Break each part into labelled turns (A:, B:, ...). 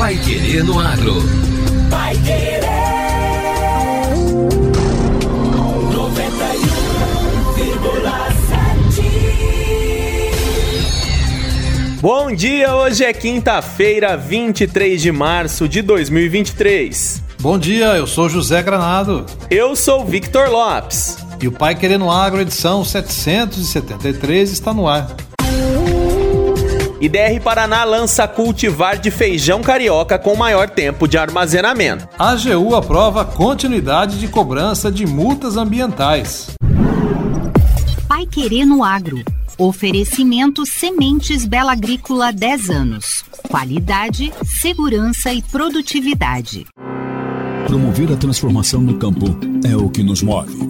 A: Pai Querer no Agro. Pai Querer. 91,7.
B: Bom dia, hoje é quinta-feira, 23 de março de 2023.
C: Bom dia, eu sou José Granado.
B: Eu sou Victor Lopes.
C: E o Pai Querendo Agro, edição 773, está no ar.
B: IDR Paraná lança cultivar de feijão carioca com maior tempo de armazenamento.
C: A AGU aprova continuidade de cobrança de multas ambientais.
D: Pai Querendo Agro. Oferecimento Sementes Bela Agrícola 10 anos. Qualidade, segurança e produtividade.
E: Promover a transformação no campo é o que nos move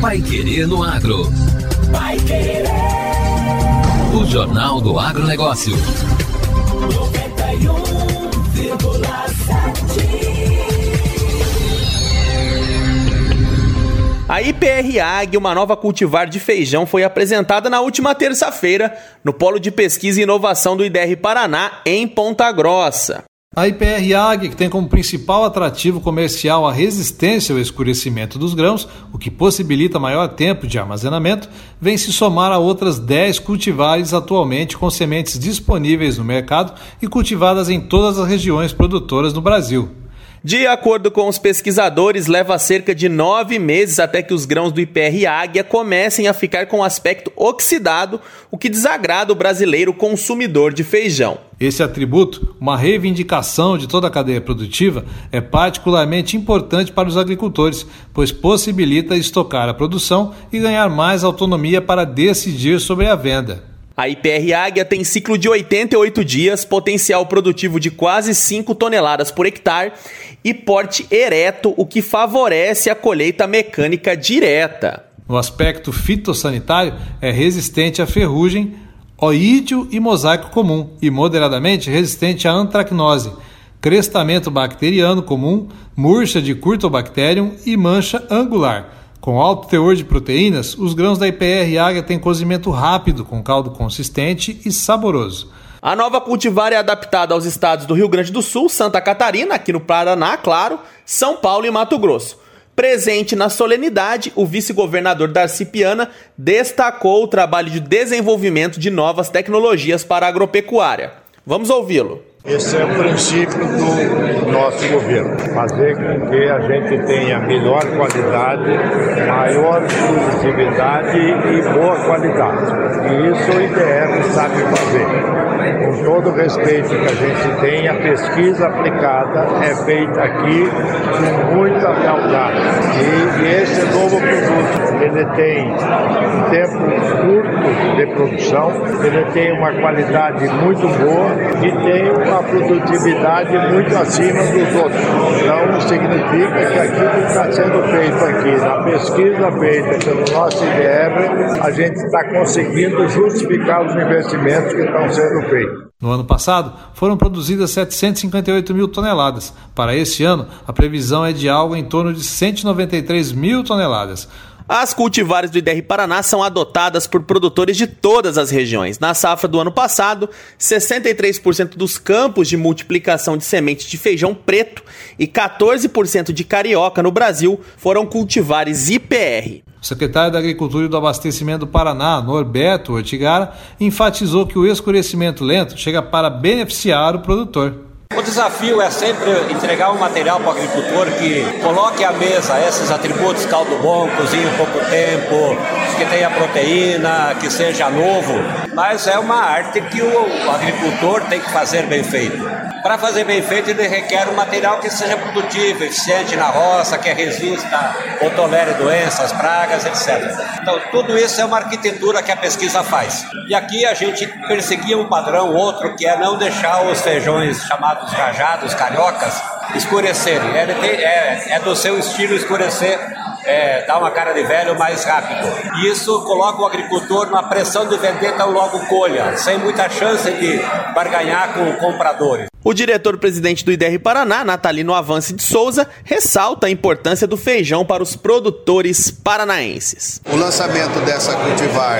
A: Pai Querer no Agro. Pai Querer. O Jornal do Agronegócio. 91,7.
B: A IPR Ag, uma nova cultivar de feijão, foi apresentada na última terça-feira no Polo de Pesquisa e Inovação do IDR Paraná, em Ponta Grossa.
C: A IPR AG, que tem como principal atrativo comercial a resistência ao escurecimento dos grãos, o que possibilita maior tempo de armazenamento, vem se somar a outras 10 cultivares atualmente com sementes disponíveis no mercado e cultivadas em todas as regiões produtoras do Brasil.
B: De acordo com os pesquisadores, leva cerca de nove meses até que os grãos do IPR Águia comecem a ficar com aspecto oxidado, o que desagrada o brasileiro consumidor de feijão.
C: Esse atributo, uma reivindicação de toda a cadeia produtiva, é particularmente importante para os agricultores, pois possibilita estocar a produção e ganhar mais autonomia para decidir sobre a venda.
B: A IPR Águia tem ciclo de 88 dias, potencial produtivo de quase 5 toneladas por hectare e porte ereto, o que favorece a colheita mecânica direta.
C: No aspecto fitossanitário, é resistente à ferrugem, oídio e mosaico comum e moderadamente resistente à antracnose, crestamento bacteriano comum, murcha de Curtobacterium e mancha angular com alto teor de proteínas, os grãos da IPR Águia têm cozimento rápido, com caldo consistente e saboroso.
B: A nova cultivar é adaptada aos estados do Rio Grande do Sul, Santa Catarina, aqui no Paraná, claro, São Paulo e Mato Grosso. Presente na solenidade, o vice-governador Darcy Piana destacou o trabalho de desenvolvimento de novas tecnologias para a agropecuária. Vamos ouvi-lo.
F: Esse é o princípio do nosso governo, fazer com que a gente tenha melhor qualidade, maior produtividade e boa qualidade. E isso o IDF sabe fazer. Com todo o respeito que a gente tem, a pesquisa aplicada é feita aqui com muita lealdade. E, e esse novo ele tem um tempo curto de produção, ele tem uma qualidade muito boa e tem uma produtividade muito acima dos outros. Então, significa que aquilo que está sendo feito aqui, na pesquisa feita pelo nosso IDR, a gente está conseguindo justificar os investimentos que estão sendo feitos.
C: No ano passado, foram produzidas 758 mil toneladas. Para este ano, a previsão é de algo em torno de 193 mil toneladas.
B: As cultivares do IDR Paraná são adotadas por produtores de todas as regiões. Na safra do ano passado, 63% dos campos de multiplicação de sementes de feijão preto e 14% de carioca no Brasil foram cultivares IPR.
C: O secretário da Agricultura e do Abastecimento do Paraná, Norberto Ortigara, enfatizou que o escurecimento lento chega para beneficiar o produtor.
G: O desafio é sempre entregar um material para o agricultor que coloque à mesa esses atributos, caldo bom, cozinha pouco tempo, que tenha proteína, que seja novo, mas é uma arte que o agricultor tem que fazer bem feito. Para fazer bem feito, ele requer um material que seja produtivo, eficiente na roça, que resista ou tolere doenças, pragas, etc. Então, tudo isso é uma arquitetura que a pesquisa faz. E aqui a gente perseguia um padrão, outro, que é não deixar os feijões chamados rajados, cariocas, escurecerem. É, é do seu estilo escurecer é, dar uma cara de velho mais rápido. E isso coloca o agricultor na pressão de vender tão logo colha, sem muita chance de barganhar com compradores.
B: O diretor-presidente do IDR Paraná, Natalino Avance de Souza, ressalta a importância do feijão para os produtores paranaenses.
H: O lançamento dessa cultivar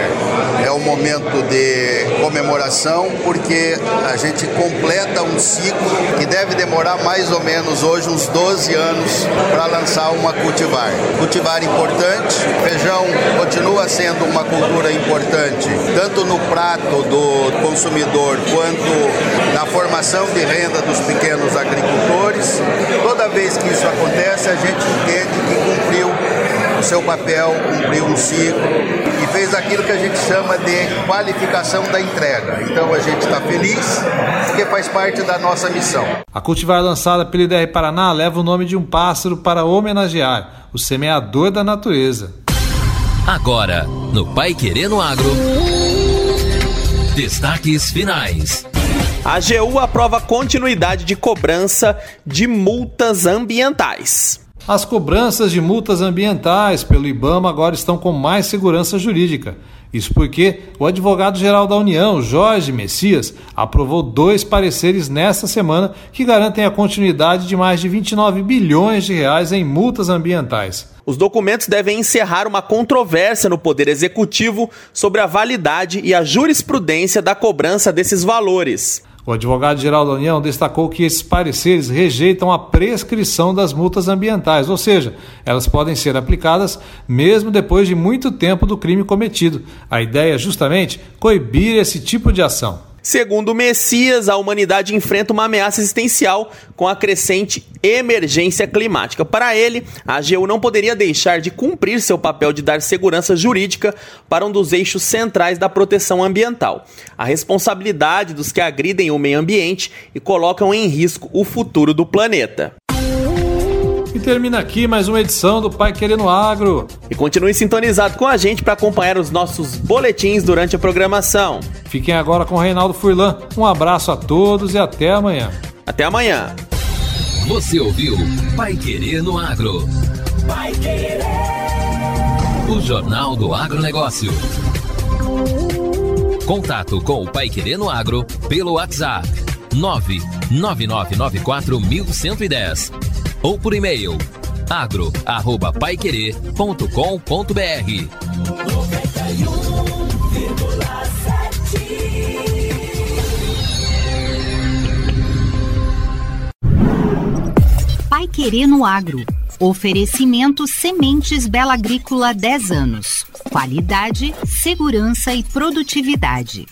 H: é um momento de comemoração porque a gente completa um ciclo que deve demorar mais ou menos hoje uns 12 anos para lançar uma cultivar. Cultivar importante, feijão continua sendo uma cultura importante, tanto no prato do consumidor quanto na formação de renda dos pequenos agricultores. Toda vez que isso acontece, a gente entende que seu papel, cumpriu um ciclo e fez aquilo que a gente chama de qualificação da entrega. Então a gente está feliz porque faz parte da nossa missão.
C: A cultivar lançada pelo IDR Paraná leva o nome de um pássaro para homenagear o semeador da natureza.
A: Agora, no Pai Querendo Agro. Destaques finais.
B: A AGU aprova continuidade de cobrança de multas ambientais.
C: As cobranças de multas ambientais pelo IBAMA agora estão com mais segurança jurídica. Isso porque o advogado-geral da União, Jorge Messias, aprovou dois pareceres nesta semana que garantem a continuidade de mais de 29 bilhões de reais em multas ambientais.
B: Os documentos devem encerrar uma controvérsia no Poder Executivo sobre a validade e a jurisprudência da cobrança desses valores.
C: O advogado-geral da União destacou que esses pareceres rejeitam a prescrição das multas ambientais, ou seja, elas podem ser aplicadas mesmo depois de muito tempo do crime cometido. A ideia é justamente coibir esse tipo de ação.
B: Segundo Messias, a humanidade enfrenta uma ameaça existencial com a crescente emergência climática. Para ele, a AGU não poderia deixar de cumprir seu papel de dar segurança jurídica para um dos eixos centrais da proteção ambiental, a responsabilidade dos que agridem o meio ambiente e colocam em risco o futuro do planeta.
C: E termina aqui mais uma edição do Pai Querendo Agro.
B: E continue sintonizado com a gente para acompanhar os nossos boletins durante a programação.
C: Fiquem agora com o Reinaldo Furlan. Um abraço a todos e até amanhã.
B: Até amanhã.
A: Você ouviu Pai Querendo Agro. Pai Querer. O Jornal do Agronegócio. Contato com o Pai Querendo Agro pelo WhatsApp 999941110 ou por e-mail agro@paiquerer.com.br.
D: Pai Querer no Agro. Oferecimento Sementes Bela Agrícola 10 anos. Qualidade, segurança e produtividade.